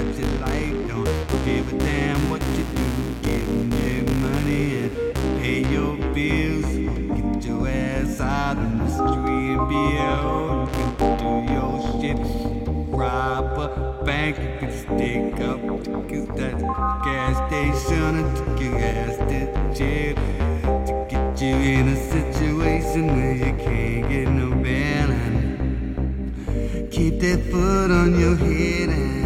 What you like? don't give a damn what you do. Give me money and pay your bills. Get your ass out on the street and be old. You can do your shit. Rob a bank, you can stick up to that gas station and take your ass to jail. To get you in a situation where you can't get no better. Keep that foot on your head and